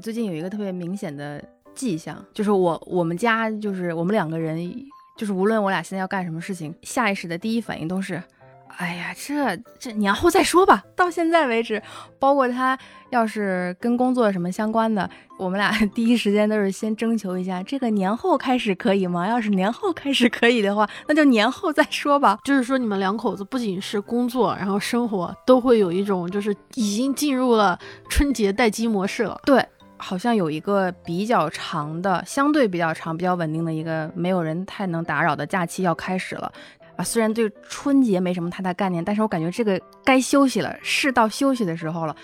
我最近有一个特别明显的迹象，就是我我们家就是我们两个人，就是无论我俩现在要干什么事情，下意识的第一反应都是，哎呀，这这年后再说吧。到现在为止，包括他要是跟工作什么相关的，我们俩 第一时间都是先征求一下，这个年后开始可以吗？要是年后开始可以的话，那就年后再说吧。就是说，你们两口子不仅是工作，然后生活都会有一种，就是已经进入了春节待机模式了。对。好像有一个比较长的、相对比较长、比较稳定的一个没有人太能打扰的假期要开始了啊！虽然对春节没什么太大概念，但是我感觉这个该休息了，是到休息的时候了。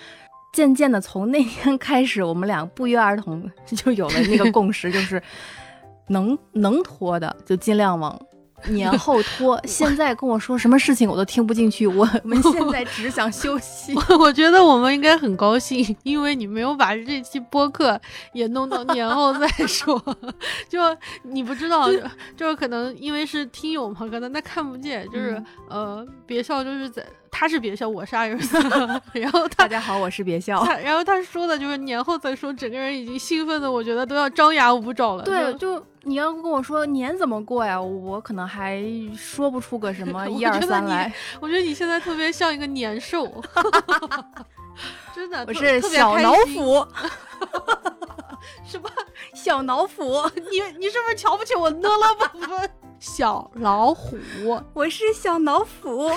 渐渐的，从那天开始，我们俩不约而同就有了那个共识，就是能能拖的就尽量往。年后拖，现在跟我说什么事情我都听不进去。我 们现在只想休息。我觉得我们应该很高兴，因为你没有把这期播客也弄到年后再说。就你不知道，就是可能因为是听友嘛，可能他看不见。就是呃，别笑，就是在。他是别笑，我是阿尔斯。然后大家好，我是别笑。然后他说的就是年后再说，整个人已经兴奋的，我觉得都要张牙舞爪了。对，就你要跟我说年怎么过呀，我可能还说不出个什么 一二三来。我觉得你现在特别像一个年兽，真的，我是小脑斧。什么小老虎？你你是不是瞧不起我呢了吧？小老虎，我是小老虎。我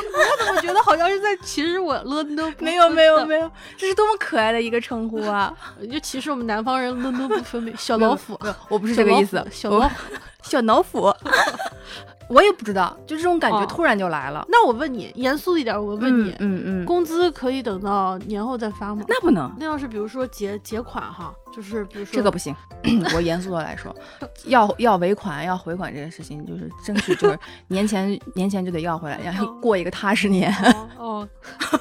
怎么觉得好像是在歧视我了呢？没有没有没有，这是多么可爱的一个称呼啊！就歧视我们南方人了呢不分美。小老虎，我不是这个意思。小老虎，小老虎。我也不知道，就这种感觉突然就来了。那我问你，严肃一点，我问你，嗯嗯，工资可以等到年后再发吗？那不能。那要是比如说结结款哈，就是比如说这个不行。我严肃的来说，要要尾款要回款这件事情，就是争取就是年前年前就得要回来，要过一个踏实年。哦，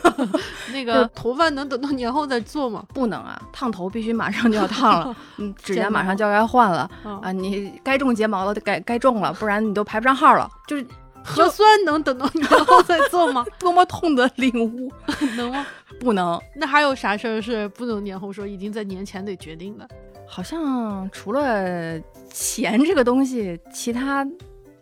那 个头发能等到年后再做吗？不能啊，烫头必须马上就要烫了，嗯，指甲马上就要该换了啊，你该种睫毛了该该种了，不然你都排不上号了。就是核酸能等到年后再做吗？多么痛的领悟，能吗？不能。那还有啥事儿是不能年后说，已经在年前得决定的？好像除了钱这个东西，其他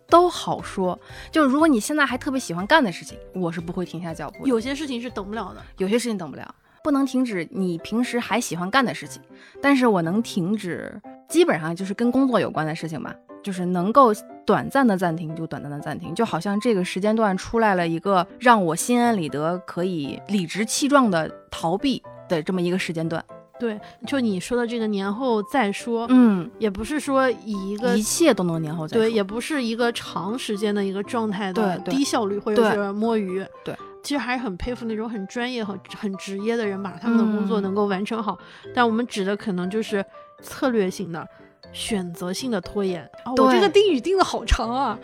都好说。就是如果你现在还特别喜欢干的事情，我是不会停下脚步。有些事情是等不了的，有些事情等不了，不能停止你平时还喜欢干的事情。但是我能停止，基本上就是跟工作有关的事情吧。就是能够短暂的暂停就短暂的暂停，就好像这个时间段出来了一个让我心安理得、可以理直气壮的逃避的这么一个时间段。对，就你说的这个年后再说，嗯，也不是说以一个一切都能年后再说，对，也不是一个长时间的一个状态的低效率或者是摸鱼，对，其实还是很佩服那种很专业、很很职业的人，把他们的工作能够完成好。但我们指的可能就是策略性的、选择性的拖延。我这个定语定的好长啊！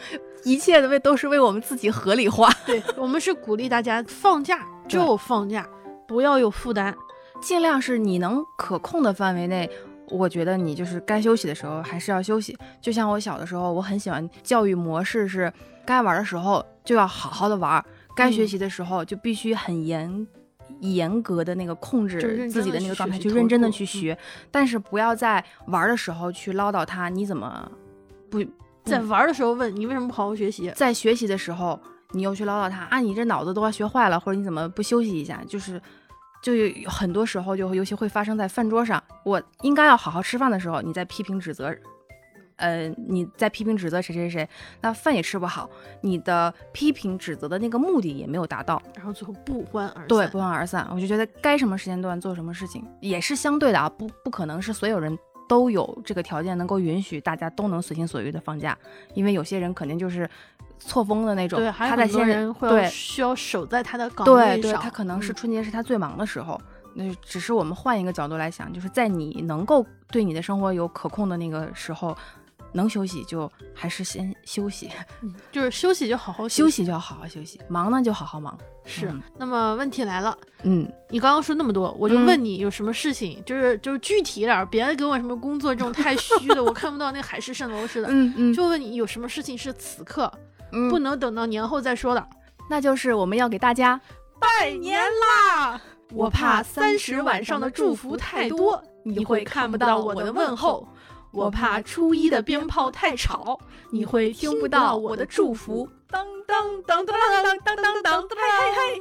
一切的为都是为我们自己合理化。对我们是鼓励大家放假就放假，不要有负担。尽量是你能可控的范围内，我觉得你就是该休息的时候还是要休息。就像我小的时候，我很喜欢教育模式是，该玩的时候就要好好的玩，该学习的时候就必须很严严格的那个控制自己的那个状态，去认真的去学。但是不要在玩的时候去唠叨他，你怎么不在玩的时候问你为什么不好好学习？在学习的时候你又去唠叨他啊，你这脑子都要学坏了，或者你怎么不休息一下？就是。就有很多时候，就尤其会发生在饭桌上。我应该要好好吃饭的时候，你在批评指责，呃，你在批评指责谁谁谁，那饭也吃不好，你的批评指责的那个目的也没有达到，然后最后不欢而散。对，不欢而散。我就觉得该什么时间段做什么事情也是相对的啊，不不可能是所有人都有这个条件能够允许大家都能随心所欲的放假，因为有些人肯定就是。错峰的那种，对，他在先人会需要守在他的岗位上，对，对他可能是春节是他最忙的时候，那只是我们换一个角度来想，就是在你能够对你的生活有可控的那个时候，能休息就还是先休息，就是休息就好好休息就要好好休息，忙呢就好好忙。是，那么问题来了，嗯，你刚刚说那么多，我就问你有什么事情，就是就是具体一点，别给我什么工作这种太虚的，我看不到那海市蜃楼似的，嗯嗯，就问你有什么事情是此刻。不能等到年后再说的，那就是我们要给大家拜年啦！我怕三十晚上的祝福太多，你会看不到我的问候。我怕初一的鞭炮太吵，你会听不到我的祝福。当当当当当当当当当，嘿嘿嘿。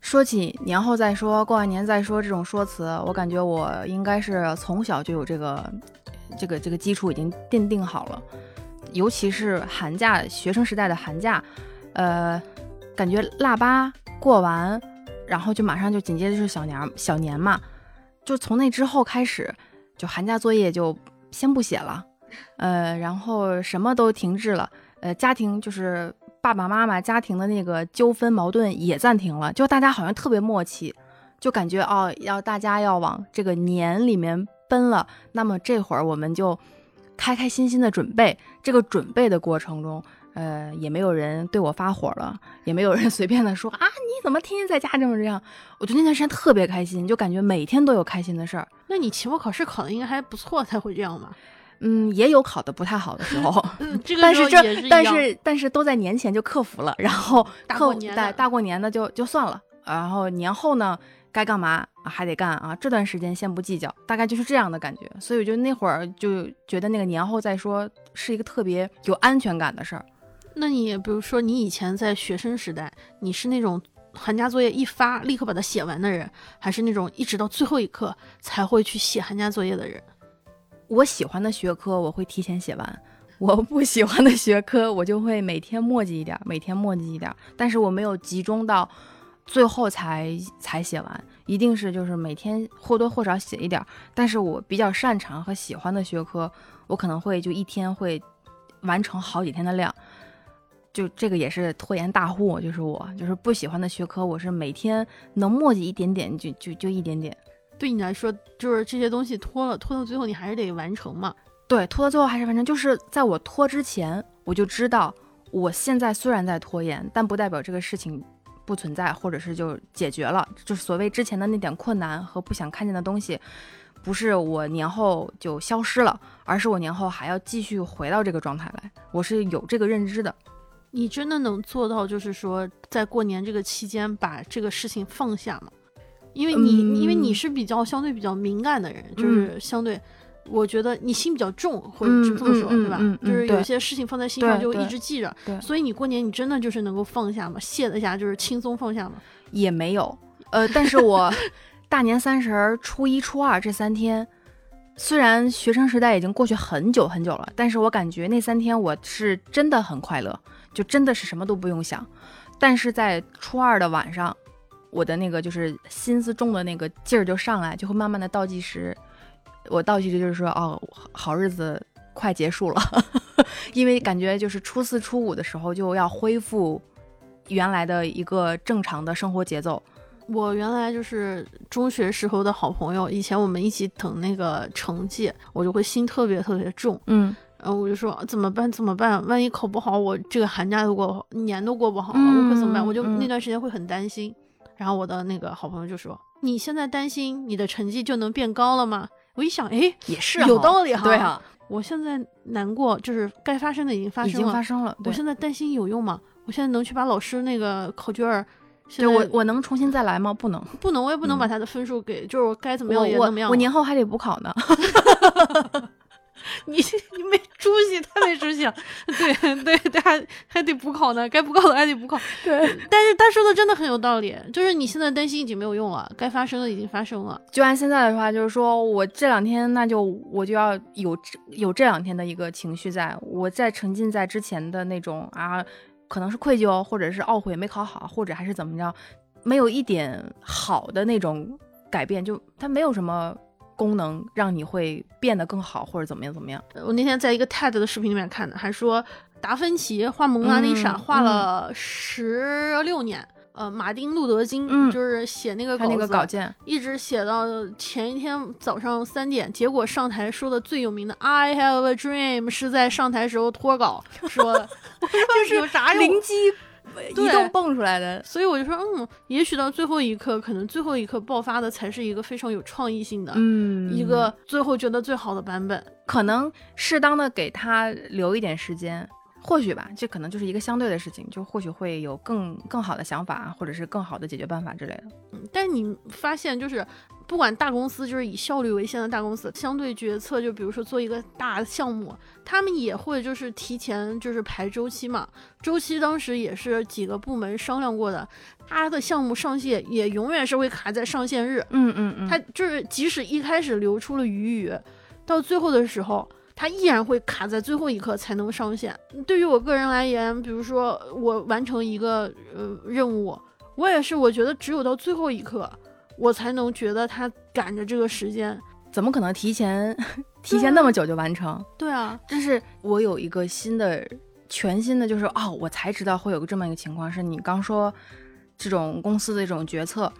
说起年后再说，过完年再说这种说辞，我感觉我应该是从小就有这个这个这个基础已经奠定好了。尤其是寒假，学生时代的寒假，呃，感觉腊八过完，然后就马上就紧接着就是小年小年嘛，就从那之后开始，就寒假作业就先不写了，呃，然后什么都停滞了，呃，家庭就是爸爸妈妈家庭的那个纠纷矛盾也暂停了，就大家好像特别默契，就感觉哦，要大家要往这个年里面奔了，那么这会儿我们就。开开心心的准备，这个准备的过程中，呃，也没有人对我发火了，也没有人 随便的说啊，你怎么天天在家这么这样？我觉得那段时间特别开心，就感觉每天都有开心的事儿。那你期末考试考的应该还不错才会这样吧？嗯，也有考的不太好的时候，这个但是这但是但是都在年前就克服了，然后 大过年的大过年的就就算了，然后年后呢？该干嘛还得干啊！这段时间先不计较，大概就是这样的感觉。所以我就那会儿就觉得那个年后再说是一个特别有安全感的事儿。那你比如说你以前在学生时代，你是那种寒假作业一发立刻把它写完的人，还是那种一直到最后一刻才会去写寒假作业的人？我喜欢的学科我会提前写完，我不喜欢的学科我就会每天墨迹一点，每天墨迹一点，但是我没有集中到。最后才才写完，一定是就是每天或多或少写一点。但是我比较擅长和喜欢的学科，我可能会就一天会完成好几天的量。就这个也是拖延大户，就是我，就是不喜欢的学科，我是每天能墨迹一点点就就就一点点。对你来说，就是这些东西拖了拖到最后，你还是得完成嘛？对，拖到最后还是完成。就是在我拖之前，我就知道我现在虽然在拖延，但不代表这个事情。不存在，或者是就解决了，就是所谓之前的那点困难和不想看见的东西，不是我年后就消失了，而是我年后还要继续回到这个状态来，我是有这个认知的。你真的能做到，就是说在过年这个期间把这个事情放下吗？因为你，因为你是比较相对比较敏感的人，就是相对。我觉得你心比较重，或者是这么说，对吧？就是有些事情放在心上就一直记着，所以你过年你真的就是能够放下吗？卸得下就是轻松放下吗？也没有，呃，但是我 大年三十、初一、初二这三天，虽然学生时代已经过去很久很久了，但是我感觉那三天我是真的很快乐，就真的是什么都不用想。但是在初二的晚上，我的那个就是心思重的那个劲儿就上来，就会慢慢的倒计时。我倒计时就是说，哦，好日子快结束了，因为感觉就是初四初五的时候就要恢复原来的一个正常的生活节奏。我原来就是中学时候的好朋友，以前我们一起等那个成绩，我就会心特别特别重，嗯，然后我就说怎么办怎么办？万一考不好，我这个寒假都过年都过不好了，我可怎么办？我就那段时间会很担心。然后我的那个好朋友就说：“你现在担心你的成绩就能变高了吗？”我一想，哎，也是有道理哈。对啊，我现在难过，就是该发生的已经发生了。已经发生了。我现在担心有用吗？我现在能去把老师那个考卷儿，对我我能重新再来吗？不能，不能，我也不能把他的分数给，就是我该怎么样也怎么样。我年后还得补考呢。你你没出息，太没出息 了。对对对，还还得补考呢，该补考的还得补考。对，但是他说的真的很有道理，就是你现在担心已经没有用了，该发生的已经发生了。就按现在的话，就是说我这两天那就我就要有有这两天的一个情绪，在我在沉浸在之前的那种啊，可能是愧疚，或者是懊悔没考好，或者还是怎么着，没有一点好的那种改变，就它没有什么。功能让你会变得更好，或者怎么样怎么样？我那天在一个 TED 的视频里面看的，还说达芬奇画蒙娜丽莎画了十六年，呃，马丁路德金就是写那个那个稿件，一直写到前一天早上三点，结果上台说的最有名的 I have a dream 是在上台时候脱稿说的，就是有啥用？灵机。一动蹦出来的，所以我就说，嗯，也许到最后一刻，可能最后一刻爆发的才是一个非常有创意性的，嗯，一个最后觉得最好的版本。可能适当的给他留一点时间，或许吧，这可能就是一个相对的事情，就或许会有更更好的想法，或者是更好的解决办法之类的。嗯，但你发现就是。不管大公司就是以效率为先的大公司，相对决策就比如说做一个大项目，他们也会就是提前就是排周期嘛。周期当时也是几个部门商量过的，他的项目上线也永远是会卡在上线日。嗯嗯嗯，他就是即使一开始留出了余余，到最后的时候，他依然会卡在最后一刻才能上线。对于我个人而言，比如说我完成一个呃任务，我也是，我觉得只有到最后一刻。我才能觉得他赶着这个时间，怎么可能提前 提前那么久就完成？对啊，但是我有一个新的全新的，就是哦，我才知道会有个这么一个情况，是你刚说这种公司的这种决策，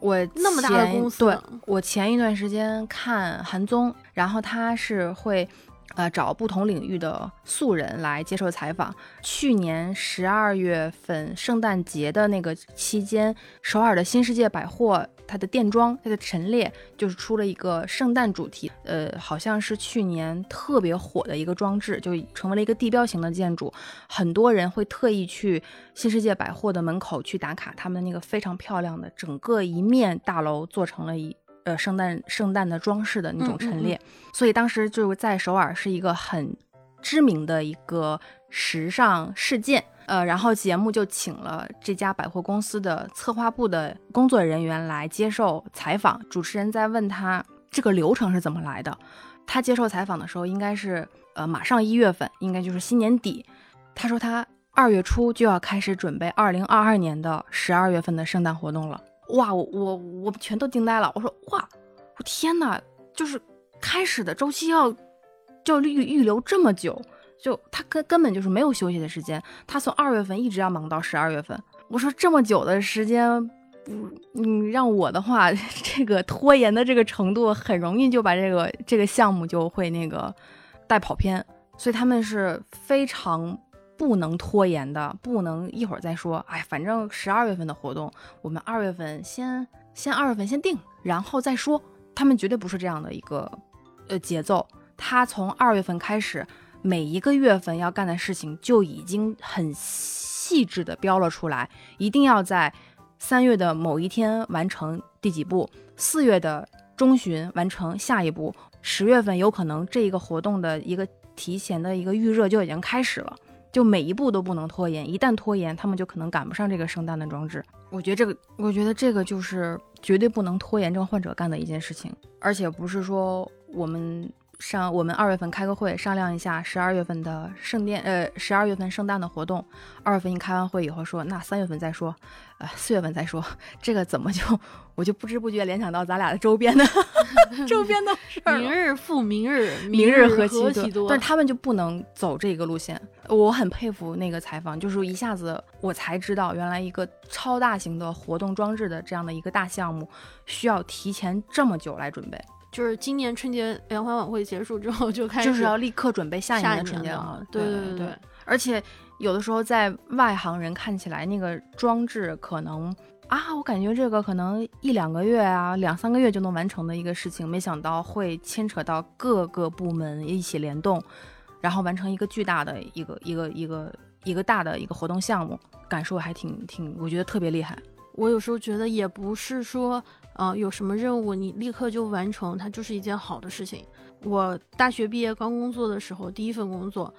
我那么大的公司，对我前一段时间看韩综，然后他是会。呃，找不同领域的素人来接受采访。去年十二月份圣诞节的那个期间，首尔的新世界百货，它的店装，它的陈列就是出了一个圣诞主题，呃，好像是去年特别火的一个装置，就成为了一个地标型的建筑。很多人会特意去新世界百货的门口去打卡，他们那个非常漂亮的整个一面大楼做成了一。呃，圣诞圣诞的装饰的那种陈列，所以当时就在首尔是一个很知名的一个时尚事件。呃，然后节目就请了这家百货公司的策划部的工作人员来接受采访。主持人在问他这个流程是怎么来的。他接受采访的时候，应该是呃马上一月份，应该就是新年底。他说他二月初就要开始准备二零二二年的十二月份的圣诞活动了。哇，我我我全都惊呆了。我说哇，我天哪，就是开始的周期要就预预留这么久，就他根根本就是没有休息的时间。他从二月份一直要忙到十二月份。我说这么久的时间，不，你让我的话，这个拖延的这个程度，很容易就把这个这个项目就会那个带跑偏。所以他们是非常。不能拖延的，不能一会儿再说。哎，反正十二月份的活动，我们二月份先先二月份先定，然后再说。他们绝对不是这样的一个呃节奏。他从二月份开始，每一个月份要干的事情就已经很细致的标了出来，一定要在三月的某一天完成第几步，四月的中旬完成下一步，十月份有可能这一个活动的一个提前的一个预热就已经开始了。就每一步都不能拖延，一旦拖延，他们就可能赶不上这个圣诞的装置。我觉得这个，我觉得这个就是绝对不能拖延症患者干的一件事情，而且不是说我们。上我们二月份开个会商量一下十二月份的圣诞呃十二月份圣诞的活动，二月份一开完会以后说那三月份再说，呃四月份再说，这个怎么就我就不知不觉联想到咱俩的周边的 周边的事儿，明日复明日，明日何其多，但是他们就不能走这个路线。我很佩服那个采访，就是一下子我才知道原来一个超大型的活动装置的这样的一个大项目，需要提前这么久来准备。就是今年春节联欢晚会结束之后就开始，就是要立刻准备下一年的春节了。对对对对，而且有的时候在外行人看起来，那个装置可能啊，我感觉这个可能一两个月啊，两三个月就能完成的一个事情，没想到会牵扯到各个部门一起联动，然后完成一个巨大的一个一个一个一个大的一个活动项目，感受还挺挺，我觉得特别厉害。我有时候觉得也不是说。啊，有什么任务你立刻就完成，它就是一件好的事情。我大学毕业刚工作的时候，第一份工作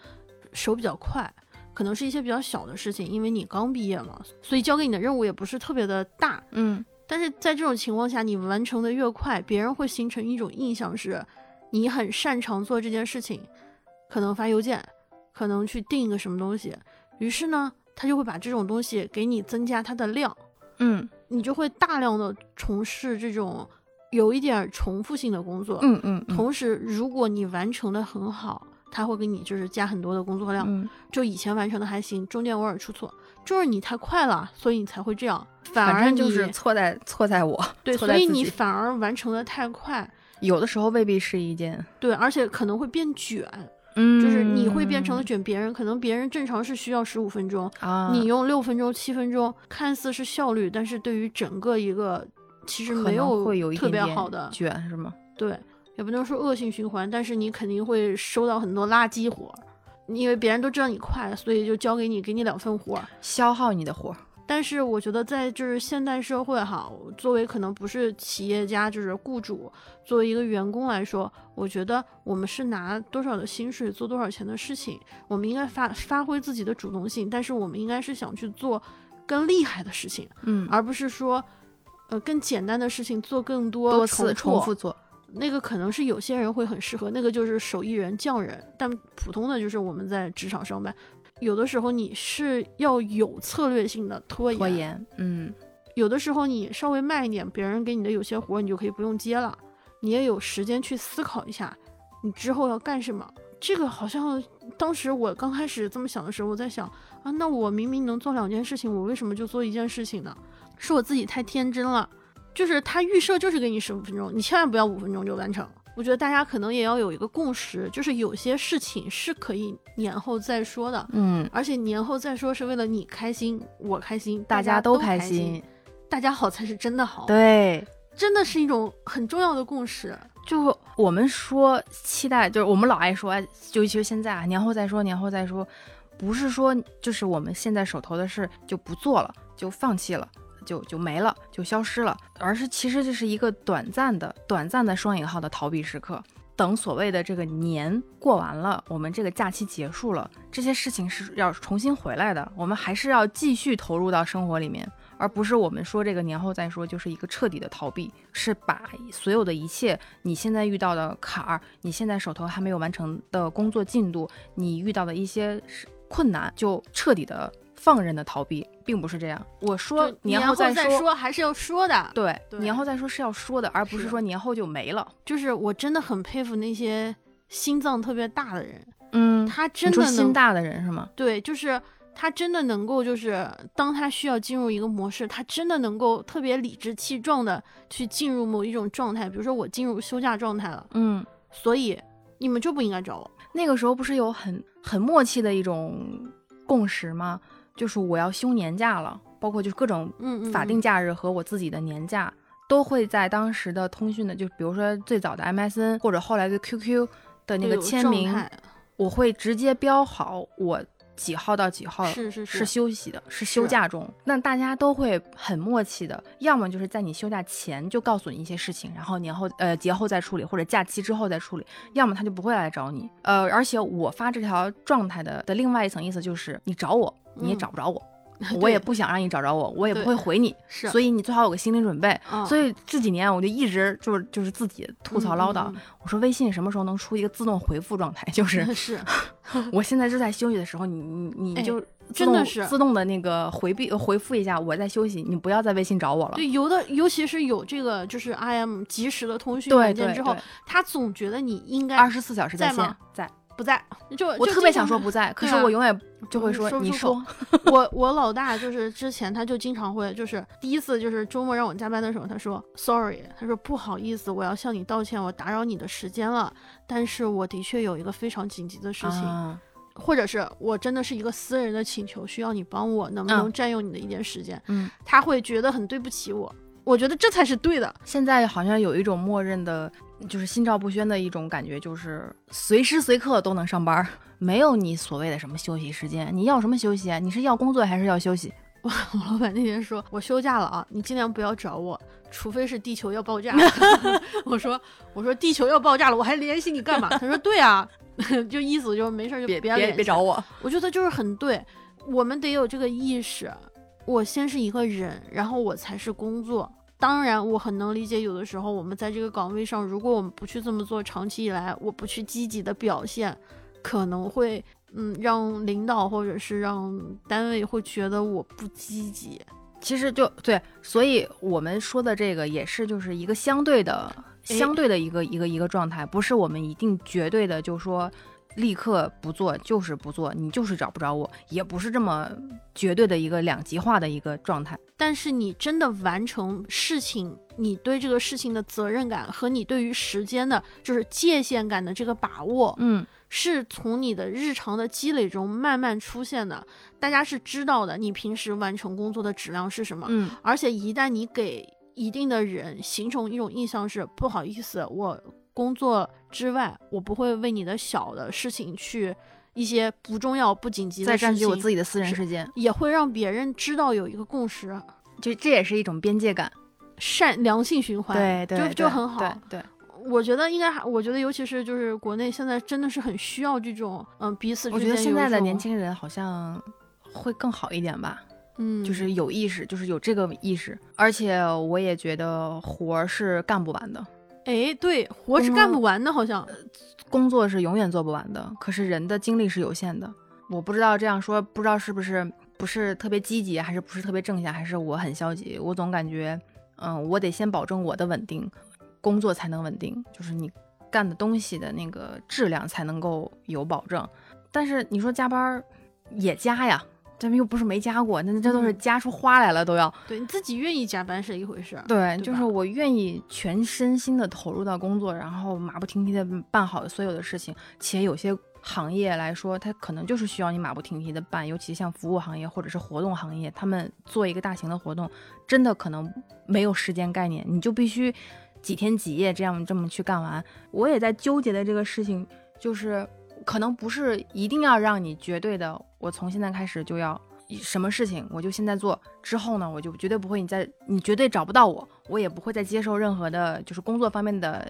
手比较快，可能是一些比较小的事情，因为你刚毕业嘛，所以交给你的任务也不是特别的大。嗯，但是在这种情况下，你完成的越快，别人会形成一种印象是，你很擅长做这件事情，可能发邮件，可能去定一个什么东西，于是呢，他就会把这种东西给你增加它的量。嗯。你就会大量的从事这种有一点重复性的工作，嗯嗯。同时，如果你完成的很好，他会给你就是加很多的工作量。嗯。就以前完成的还行，中间偶尔出错，就是你太快了，所以你才会这样。反而就是错在错在我。对，所以你反而完成的太快，有的时候未必是一件。对，而且可能会变卷。嗯，就是你会变成了卷别人，可能别人正常是需要十五分钟啊，你用六分钟、七分钟，看似是效率，但是对于整个一个其实没有会有特别好的卷是吗？对，也不能说恶性循环，但是你肯定会收到很多垃圾活。因为别人都知道你快，所以就交给你，给你两份活儿。消耗你的活儿。但是我觉得在就是现代社会哈，作为可能不是企业家，就是雇主，作为一个员工来说，我觉得我们是拿多少的薪水做多少钱的事情，我们应该发发挥自己的主动性，但是我们应该是想去做更厉害的事情，嗯，而不是说，呃，更简单的事情做更多多次重重复做。那个可能是有些人会很适合，那个就是手艺人、匠人，但普通的就是我们在职场上班，有的时候你是要有策略性的拖延，拖延，嗯，有的时候你稍微慢一点，别人给你的有些活儿你就可以不用接了，你也有时间去思考一下你之后要干什么。这个好像当时我刚开始这么想的时候，我在想啊，那我明明能做两件事情，我为什么就做一件事情呢？是我自己太天真了。就是他预设就是给你十五分钟，你千万不要五分钟就完成。我觉得大家可能也要有一个共识，就是有些事情是可以年后再说的，嗯，而且年后再说是为了你开心，我开心，大家都开心，大家好才是真的好。对，真的是一种很重要的共识。就我们说期待，就是我们老爱说，尤其是现在啊，年后再说，年后再说，不是说就是我们现在手头的事就不做了，就放弃了。就就没了，就消失了，而是其实这是一个短暂的、短暂的双引号的逃避时刻。等所谓的这个年过完了，我们这个假期结束了，这些事情是要重新回来的，我们还是要继续投入到生活里面，而不是我们说这个年后再说，就是一个彻底的逃避，是把所有的一切你现在遇到的坎儿，你现在手头还没有完成的工作进度，你遇到的一些困难，就彻底的。放任的逃避并不是这样。我说年后再说，还是要说的。对，年后再说是要说的，而不是说年后就没了。就是我真的很佩服那些心脏特别大的人。嗯，他真的心大的人是吗？对，就是他真的能够，就是当他需要进入一个模式，他真的能够特别理直气壮的去进入某一种状态。比如说我进入休假状态了，嗯，所以你们就不应该找我。那个时候不是有很很默契的一种共识吗？就是我要休年假了，包括就是各种法定假日和我自己的年假，都会在当时的通讯的，就比如说最早的 MSN 或者后来的 QQ 的那个签名，我会直接标好我几号到几号是是是休息的，是休假中。那大家都会很默契的，要么就是在你休假前就告诉你一些事情，然后年后呃节后再处理，或者假期之后再处理，要么他就不会来找你。呃，而且我发这条状态的的另外一层意思就是你找我。你也找不着我，我也不想让你找着我，我也不会回你，是，所以你最好有个心理准备。所以这几年我就一直就是就是自己吐槽唠叨，我说微信什么时候能出一个自动回复状态？就是 是，我现在就在休息的时候，你你你就真的是自动的那个回避回复一下我在休息，你不要在微信找我了。对，有的尤其是有这个就是 I M 及时的通讯软件之后，他总觉得你应该二十四小时在线，在。不在，就我特别想说不在，可是我永远就会说你说。我我老大就是之前他就经常会就是第一次就是周末让我加班的时候，他说 sorry，他说不好意思，我要向你道歉，我打扰你的时间了。但是我的确有一个非常紧急的事情，或者是我真的是一个私人的请求，需要你帮我，能不能占用你的一点时间？嗯，他会觉得很对不起我，我觉得这才是对的。现在好像有一种默认的。就是心照不宣的一种感觉，就是随时随刻都能上班，没有你所谓的什么休息时间。你要什么休息啊？你是要工作还是要休息？我我老板那天说，我休假了啊，你尽量不要找我，除非是地球要爆炸。我说我说地球要爆炸了，我还联系你干嘛？他说对啊，就意思就是没事就别别别找我。我觉得就是很对，我们得有这个意识。我先是一个人，然后我才是工作。当然，我很能理解，有的时候我们在这个岗位上，如果我们不去这么做，长期以来我不去积极的表现，可能会嗯让领导或者是让单位会觉得我不积极。其实就对，所以我们说的这个也是就是一个相对的、相对的一个一个一个状态，不是我们一定绝对的就说。立刻不做就是不做，你就是找不着我，也不是这么绝对的一个两极化的一个状态。但是你真的完成事情，你对这个事情的责任感和你对于时间的，就是界限感的这个把握，嗯，是从你的日常的积累中慢慢出现的。大家是知道的，你平时完成工作的质量是什么，嗯，而且一旦你给一定的人形成一种印象是不好意思，我。工作之外，我不会为你的小的事情去一些不重要、不紧急的在占据我，自己的私人时间，也会让别人知道有一个共识，就这也是一种边界感。善良性循环，对对，就对就很好。对对，我觉得应该还，我觉得尤其是就是国内现在真的是很需要这种嗯彼此之我觉得现在的年，轻人好像会更好一点吧。嗯，就是有意识，就是有这个意识，而且我也觉得活儿是干不完的，哎，对，活是干不完的，好像工作是永远做不完的，可是人的精力是有限的。我不知道这样说，不知道是不是不是特别积极，还是不是特别正向，还是我很消极。我总感觉，嗯，我得先保证我的稳定，工作才能稳定，就是你干的东西的那个质量才能够有保证。但是你说加班儿也加呀，咱们又不是没加过，那这都是嗯加出花来了都要。对你自己愿意加班是一回事儿，对，对就是我愿意全身心的投入到工作，然后马不停蹄的办好所有的事情。且有些行业来说，它可能就是需要你马不停蹄的办，尤其像服务行业或者是活动行业，他们做一个大型的活动，真的可能没有时间概念，你就必须几天几夜这样这么去干完。我也在纠结的这个事情，就是可能不是一定要让你绝对的，我从现在开始就要什么事情我就现在做，之后呢我就绝对不会你再你绝对找不到我，我也不会再接受任何的就是工作方面的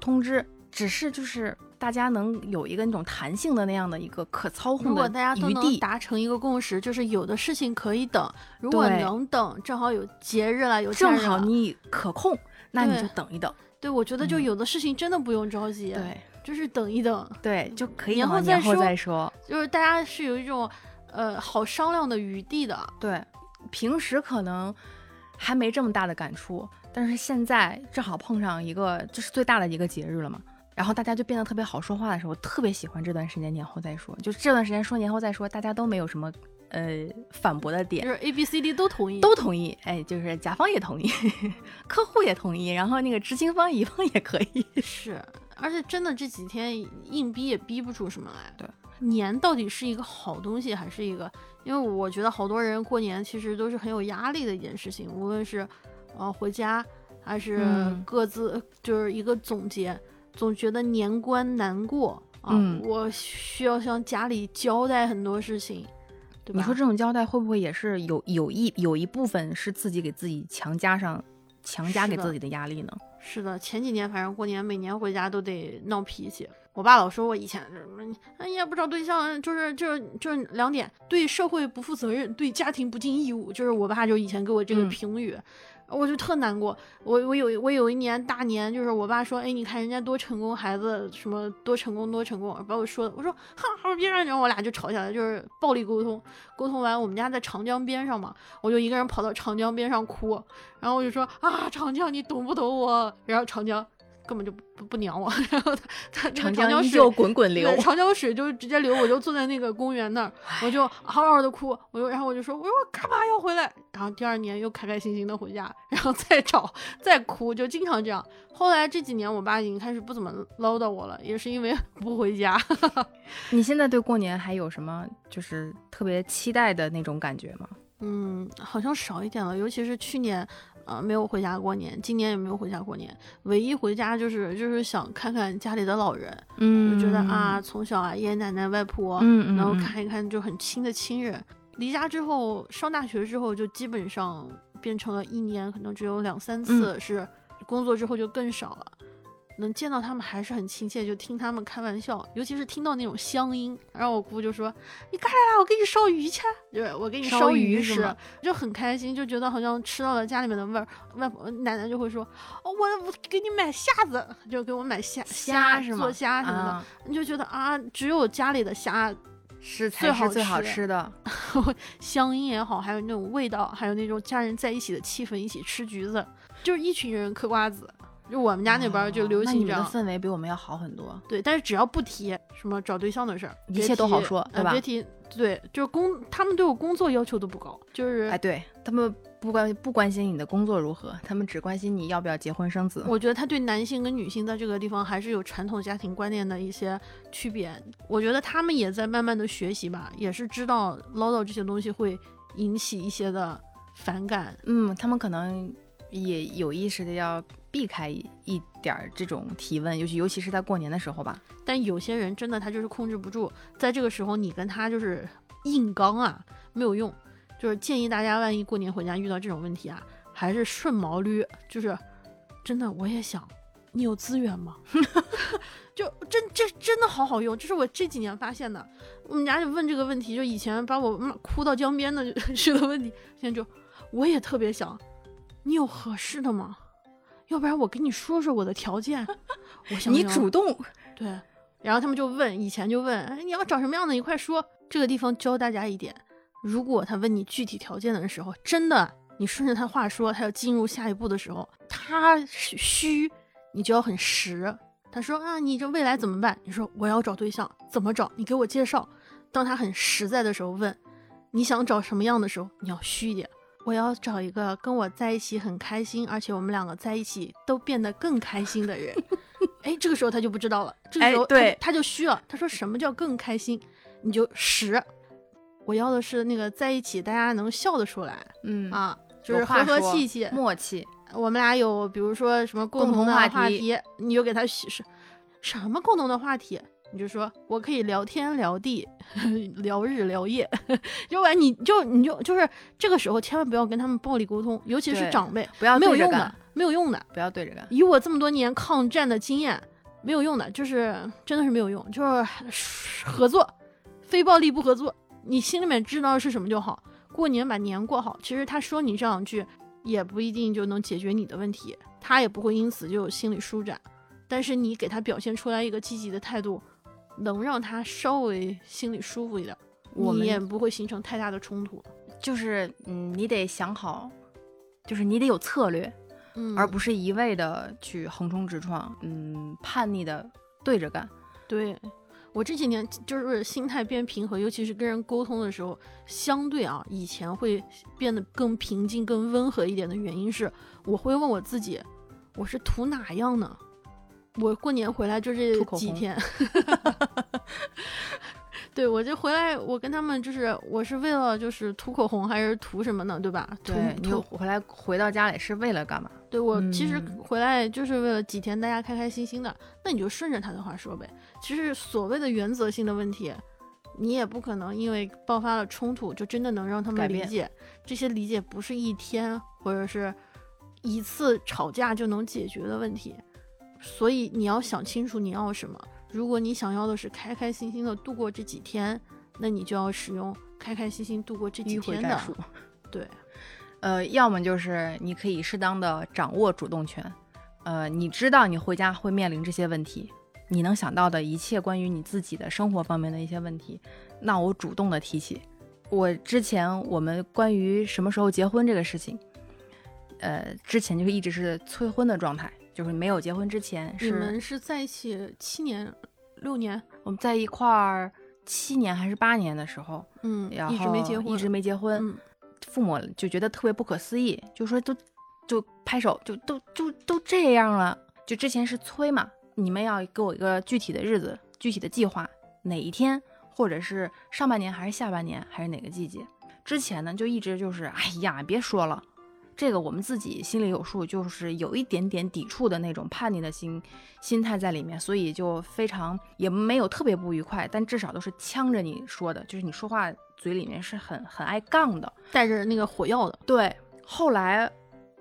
通知，只是就是大家能有一个那种弹性的那样的一个可操控如果大家都能。达成一个共识，就是有的事情可以等，如果能等，正好有节日了，有假正好你可控，那你就等一等。对我觉得就嗯有的事情真的不用着急，对就是等一等，对，就可以年后后再说再说。就是大家是有一种呃好商量的余地的。对，平时可能还没这么大的感触，但是现在正好碰上一个，就是最大的一个节日了嘛。然后大家就变得特别好说话的时候，我特别喜欢这段时间年后再说。就这段时间说年后再说，大家都没有什么呃反驳的点就，是 A、B、C、D 都同意，都同意。哎，就是甲方也同意，客户也同意，然后那个执行方、乙方也可以。是，而且真的这几天硬逼也逼不出什么来。对，年到底是一个好东西，还是一个？因为我觉得好多人过年其实都是很有压力的一件事情，无论是呃回家，还是嗯各自就是一个总结，总觉得年关难过啊，嗯我需要向家里交代很多事情，对吧？你说这种交代会不会也是有有一有一部分是自己给自己强加上强加给自己的压力呢？是的，前几年反正过年每年回家都得闹脾气。我爸老说我以前是什么，哎呀不找对象，就是就是就是两点，对社会不负责任，对家庭不尽义务，就是我爸就以前给我这个嗯评语。我就特难过，我我有我有一年大年，就是我爸说，哎，你看人家多成功，孩子什么多成功多成功，把我说的，我说哈，我说别让，然后我俩就吵起来，就是暴力沟通，沟通完，我们家在长江边上嘛，我就一个人跑到长江边上哭，然后我就说啊，长江你懂不懂我？然后长江根本就不不不鸟我，然后他他长江水就滚滚流，。长江水就直接流，我就坐在那个公园那儿，我就嗷嗷的哭，我就然后我就说，我说我干嘛要回来？然后第二年又开开心心的回家，然后再找再哭，就经常这样。后来这几年，我爸已经开始不怎么唠叨我了，也是因为 不回家。你现在对过年还有什么就是特别期待的那种感觉吗？嗯，好像少一点了，尤其是去年，呃，没有回家过年，今年也没有回家过年。唯一回家就是就是想看看家里的老人，嗯就觉得啊，，从小啊，爷爷奶奶、外婆，嗯嗯，然后嗯看一看就很亲的亲人。离家之后，上大学之后，就基本上变成了一年可能只有两三次是，工作之后就更少了。能见到他们还是很亲切，就听他们开玩笑，尤其是听到那种乡音，然后我姑就说：“你干啥啦，我给你烧鱼去。”就是我给你烧烧鱼吃，就很开心，就觉得好像吃到了家里面的味儿。外婆奶奶就会说：“哦，我我给你买虾子，就给我买虾虾是吗？做虾什么的。啊你就觉得啊，只有家里的虾是最好才是最好吃吃的。乡音也好，还有那种味道，还有那种家人在一起的气氛，一起吃橘子，就是一群人嗑瓜子。就我们家那边儿就流行这样，氛围比我们要好很多。对，但是只要不提什么找对象的事儿，一切都好说对吧呃别提，对，就是工，他们对我工作要求都不高，就是哎，对他们不关不关心你的工作如何，他们只关心你要不要结婚生子。我觉得他对男性跟女性在这个地方还是有传统家庭观念的一些区别。我觉得他们也在慢慢的学习吧，也是知道唠叨这些东西会引起一些的反感。嗯，他们可能也有意识的要避开一一点儿这种提问，尤其尤其是在过年的时候吧。但有些人真的他就是控制不住，在这个时候你跟他就是硬刚啊，没有用。就是建议大家，万一过年回家遇到这种问题啊，还是顺毛驴。就是真的，我也想，你有资源吗？就真这真的好好用，这是我这几年发现的。我们家就问这个问题，就以前把我骂哭到江边的这 个问题，现在就我也特别想，你有合适的吗？要不然我跟你说说我的条件。我想你主动对，然后他们就问，以前就问，哎，你要找什么样的？你快说。这个地方教大家一点，如果他问你具体条件的时候，真的你顺着他话说，他要进入下一步的时候，他虚，你就要很实。他说啊，你这未来怎么办？你说我要找对象，怎么找？你给我介绍。当他很实在的时候问，你想找什么样的时候，你要虚一点。我要找一个跟我在一起很开心，而且我们两个在一起都变得更开心的人。哎，这个时候他就不知道了，这个时候对他就虚了。他说什么叫更开心？你就实。我要的是那个在一起大家能笑得出来，嗯啊，就是和和气气、默契。我们俩有比如说什么共同的话题，你就给他是什么共同的话题？你就说我可以聊天聊地 聊日聊夜，要不然你就你就就是这个时候千万不要跟他们暴力沟通，尤其是长辈，不要没有用的，没有用的，不要对着干。以我这么多年抗战的经验，没有用的，就是真的是没有用，就是合作，非暴力不合作。你心里面知道是什么就好，过年把年过好。其实他说你这两句也不一定就能解决你的问题，他也不会因此就有心理舒展。但是你给他表现出来一个积极的态度。能让他稍微心里舒服一点，你也不会形成太大的冲突。就是，嗯，你得想好，就是你得有策略，嗯，而不是一味的去横冲直撞，嗯，叛逆的对着干。对我这几年就是心态变平和，尤其是跟人沟通的时候，相对啊，以前会变得更平静、更温和一点的原因是，我会问我自己，我是图哪样呢？我过年回来就这几天，对我就回来，我跟他们就是，我是为了就是涂口红还是涂什么呢？对吧？对，你回来回到家里是为了干嘛？对我其实回来就是为了几天大家开开心心的，那你就顺着他的话说呗。其实所谓的原则性的问题，你也不可能因为爆发了冲突就真的能让他们理解。这些理解不是一天或者是一次吵架就能解决的问题。所以你要想清楚你要什么。如果你想要的是开开心心的度过这几天，那你就要使用开开心心度过这几天的。对，呃，要么就是你可以适当的掌握主动权。呃，你知道你回家会面临这些问题，你能想到的一切关于你自己的生活方面的一些问题，那我主动的提起。我之前我们关于什么时候结婚这个事情，呃，之前就是一直是催婚的状态。就是没有结婚之前，你们是在一起七年、六年？我们在一块儿七年还是八年的时候，嗯，一直没结婚，一直没结婚。父母就觉得特别不可思议，就说都就拍手，就都就都这样了。就之前是催嘛，你们要给我一个具体的日子、具体的计划，哪一天，或者是上半年还是下半年还是哪个季节？之前呢，就一直就是，哎呀，别说了。这个我们自己心里有数，就是有一点点抵触的那种叛逆的心心态在里面，所以就非常也没有特别不愉快，但至少都是呛着你说的，就是你说话嘴里面是很很爱杠的，带着那个火药的。对，后来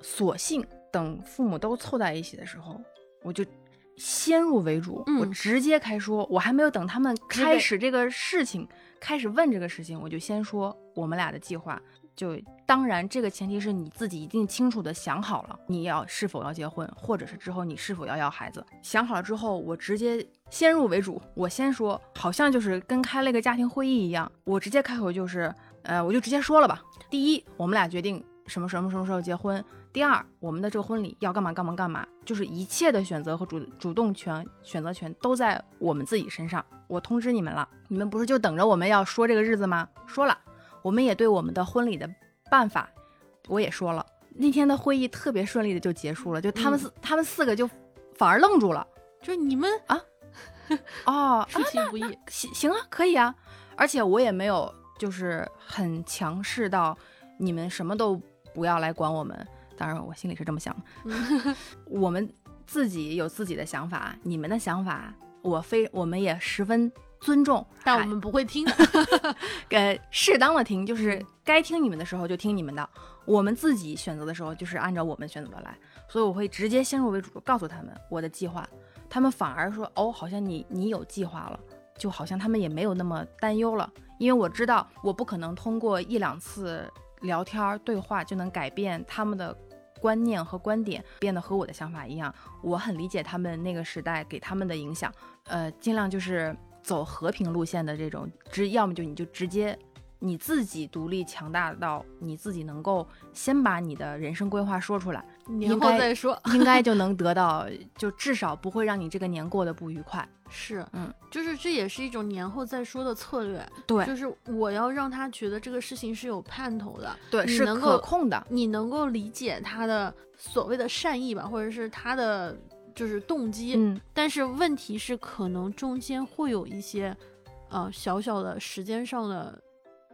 索性等父母都凑在一起的时候，我就先入为主，我直接开说，我还没有等他们开始这个事情，开始问这个事情，我就先说我们俩的计划。就当然，这个前提是你自己一定清楚的想好了，你要是否要结婚，或者是之后你是否要要孩子。想好了之后，我直接先入为主，我先说，好像就是跟开了一个家庭会议一样，我直接开口就是，呃，我就直接说了吧。第一，我们俩决定什么什么什么时候结婚；第二，我们的这个婚礼要干嘛干嘛干嘛，就是一切的选择和主主动权、选择权都在我们自己身上。我通知你们了，你们不是就等着我们要说这个日子吗？说了。我们也对我们的婚礼的办法，我也说了。那天的会议特别顺利的就结束了，就他们四他们四个就反而愣住了，就你们啊，哦，出其不意，行行啊，可以啊。而且我也没有就是很强势到你们什么都不要来管我们，当然我心里是这么想的。我们自己有自己的想法，你们的想法我非我们也十分尊重，但我们不会听的。呃，适当的听，就是该听你们的时候就听你们的。我们自己选择的时候，就是按照我们选择的来。所以我会直接先入为主，告诉他们我的计划。他们反而说：“哦，好像你你有计划了，就好像他们也没有那么担忧了。”因为我知道，我不可能通过一两次聊天对话就能改变他们的观念和观点，变得和我的想法一样。我很理解他们那个时代给他们的影响，呃，尽量就是走和平路线的这种，直要么就你就直接你自己独立强大到你自己能够先把你的人生规划说出来，年后再说，应该就能得到，就至少不会让你这个年过得不愉快。是，嗯，就是这也是一种年后再说的策略。对，就是我要让他觉得这个事情是有盼头的，对，是可控的，你能够理解他的所谓的善意吧，或者是他的就是动机。嗯，但是问题是，可能中间会有一些呃小小的时间上的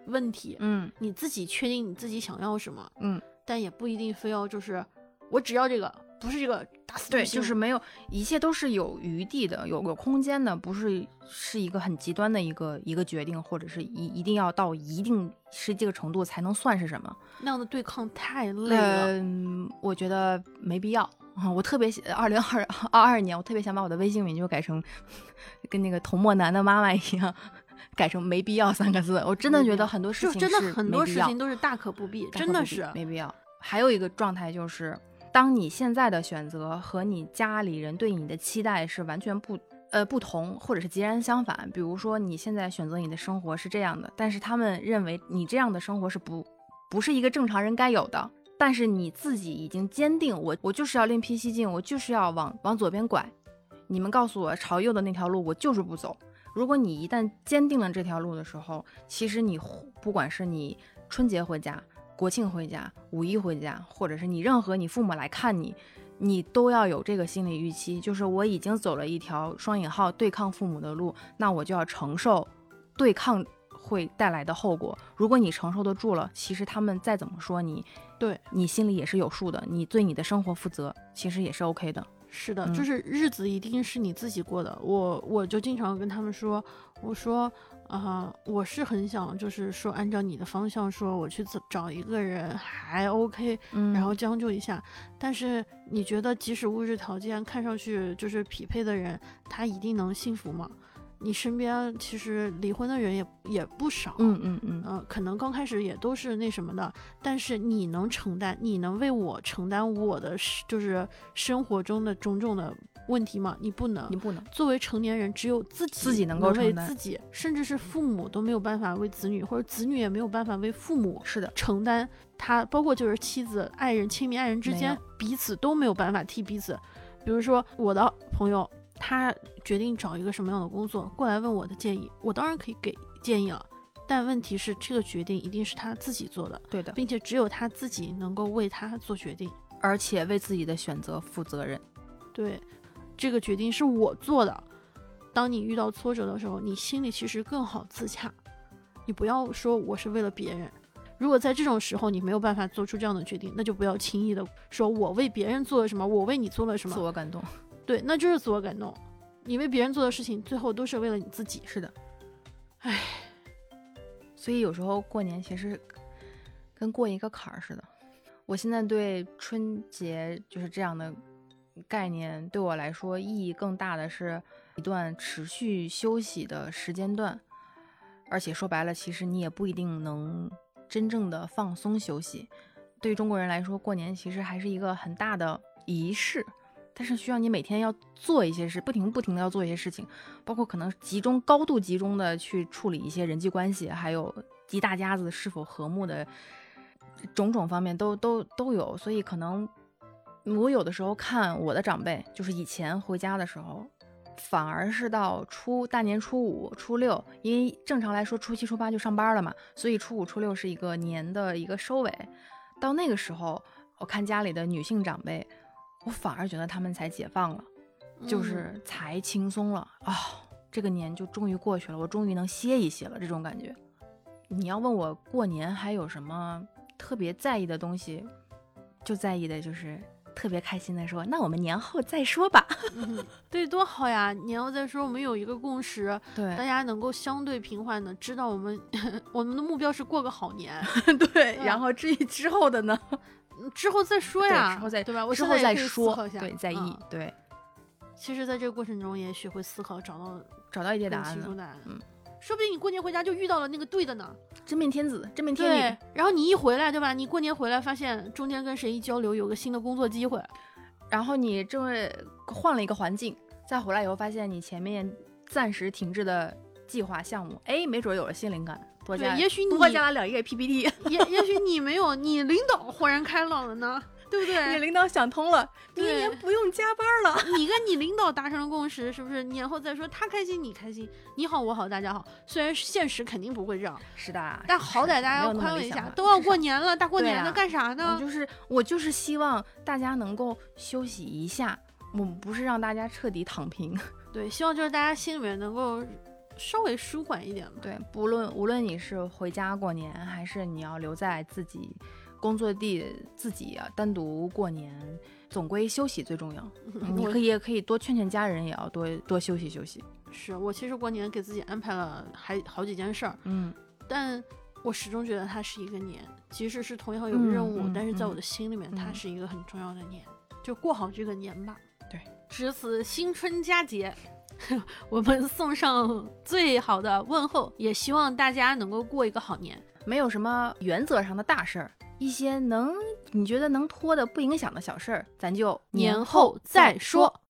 问题。嗯，你自己确定你自己想要什么？嗯，但也不一定非要就是我只要这个。不是这个打死对，就是没有，一切都是有余地的，有个空间的，不是是一个很极端的一个一个决定，或者是一一定要到一定是这个程度才能算是什么？那样的对抗太累了，嗯，我觉得没必要啊。我特别二零二二二年，我特别想把我的微信名就改成跟那个童墨男的妈妈一样，改成没必要三个字。我真的觉得很多事情真的很多事情都是大可不必，真的是没必要。还有一个状态就是。当你现在的选择和你家里人对你的期待是完全不呃不同，或者是截然相反。比如说你现在选择你的生活是这样的，但是他们认为你这样的生活是不不是一个正常人该有的。但是你自己已经坚定，我我就是要另辟蹊径，我就是要往往左边拐。你们告诉我朝右的那条路，我就是不走。如果你一旦坚定了这条路的时候，其实你不管是你春节回家。国庆回家，五一回家，或者是你任何你父母来看你，你都要有这个心理预期，就是我已经走了一条双引号对抗父母的路，那我就要承受对抗会带来的后果。如果你承受得住了，其实他们再怎么说你，对你心里也是有数的，你对你的生活负责，其实也是 OK 的。是的，就是日子一定是你自己过的。我我就经常跟他们说，我说。啊，我是很想，就是说按照你的方向说，我去找找一个人还 OK，然后将就一下。但是你觉得，即使物质条件看上去就是匹配的人，他一定能幸福吗？你身边其实离婚的人也也不少，嗯嗯嗯，呃，可能刚开始也都是那什么的，但是你能承担，你能为我承担我的，就是生活中的种种的。问题吗？你不能，你不能。作为成年人，只有自己自己能够为自己，甚至是父母都没有办法为子女，或者子女也没有办法为父母。是的，承担他，包括就是妻子、爱人、亲密爱人之间，彼此都没有办法替彼此。比如说我的朋友，他决定找一个什么样的工作，过来问我的建议，我当然可以给建议了。但问题是，这个决定一定是他自己做的，对的，并且只有他自己能够为他做决定，而且为自己的选择负责任。对。这个决定是我做的。当你遇到挫折的时候，你心里其实更好自洽。你不要说我是为了别人。如果在这种时候你没有办法做出这样的决定，那就不要轻易的说我为别人做了什么，我为你做了什么。自我感动，对，那就是自我感动。你为别人做的事情，最后都是为了你自己。是的，唉。所以有时候过年其实跟过一个坎儿似的。我现在对春节就是这样的。概念对我来说意义更大的是一段持续休息的时间段，而且说白了，其实你也不一定能真正的放松休息。对于中国人来说，过年其实还是一个很大的仪式，但是需要你每天要做一些事，不停不停的要做一些事情，包括可能集中高度集中的去处理一些人际关系，还有一大家子是否和睦的种种方面都都都有，所以可能。我有的时候看我的长辈，就是以前回家的时候，反而是到初大年初五、初六，因为正常来说初七、初八就上班了嘛，所以初五、初六是一个年的一个收尾。到那个时候，我看家里的女性长辈，我反而觉得他们才解放了，就是才轻松了啊！这个年就终于过去了，我终于能歇一歇了，这种感觉。你要问我过年还有什么特别在意的东西？就在意的就是特别开心的说，那我们年后再说吧。嗯，对，多好呀！年后再说，我们有一个共识，对大家能够相对平缓的知道我们 我们的目标是过个好年，对，嗯然后至于之后的呢，嗯之后再说呀，之后再对吧？我之后再说对，在意嗯，对，其实，在这个过程中也许会思考，找到找到一些答案了。析出答案。嗯，说不定你过年回家就遇到了那个对的呢。真命天子，真命天对女，，然后你一回来，对吧？你过年回来发现中间跟谁一交流，有个新的工作机会，然后你这么换了一个环境，再回来以后发现你前面暂时停滞的计划项目，哎，没准有了新灵感，多加对，也许你多加了两页 PPT，也也许你没有，你领导豁然开朗了呢，对不对你？领导想通了，明对年不用加班了。你跟你领导达成了共识，是不是？年后再说，他开心你开心，你好我好大家好。虽然现实肯定不会这样，是的，但好歹大家要宽慰一下，都要过年了，大过年的干啥我呢？就是我就是希望大家能够休息一下，我们不是让大家彻底躺平。对，希望就是大家心里面能够稍微舒缓一点吧。对，不论无论你是回家过年，还是你要留在自己工作地自己啊单独过年，总归休息最重要。嗯你可以也可以多劝劝家人，也要多多休息休息。是我其实过年给自己安排了还好几件事儿，嗯，但我始终觉得它是一个年，即使是同样有嗯任务，嗯但是在我嗯的心里面，它嗯是一个很重要的年，就过好这个年吧。对，值此新春佳节，我们送上最好的问候，也希望大家能够过一个好年。没有什么原则上的大事儿，一些能你觉得能拖的不影响的小事儿，咱就年后再说。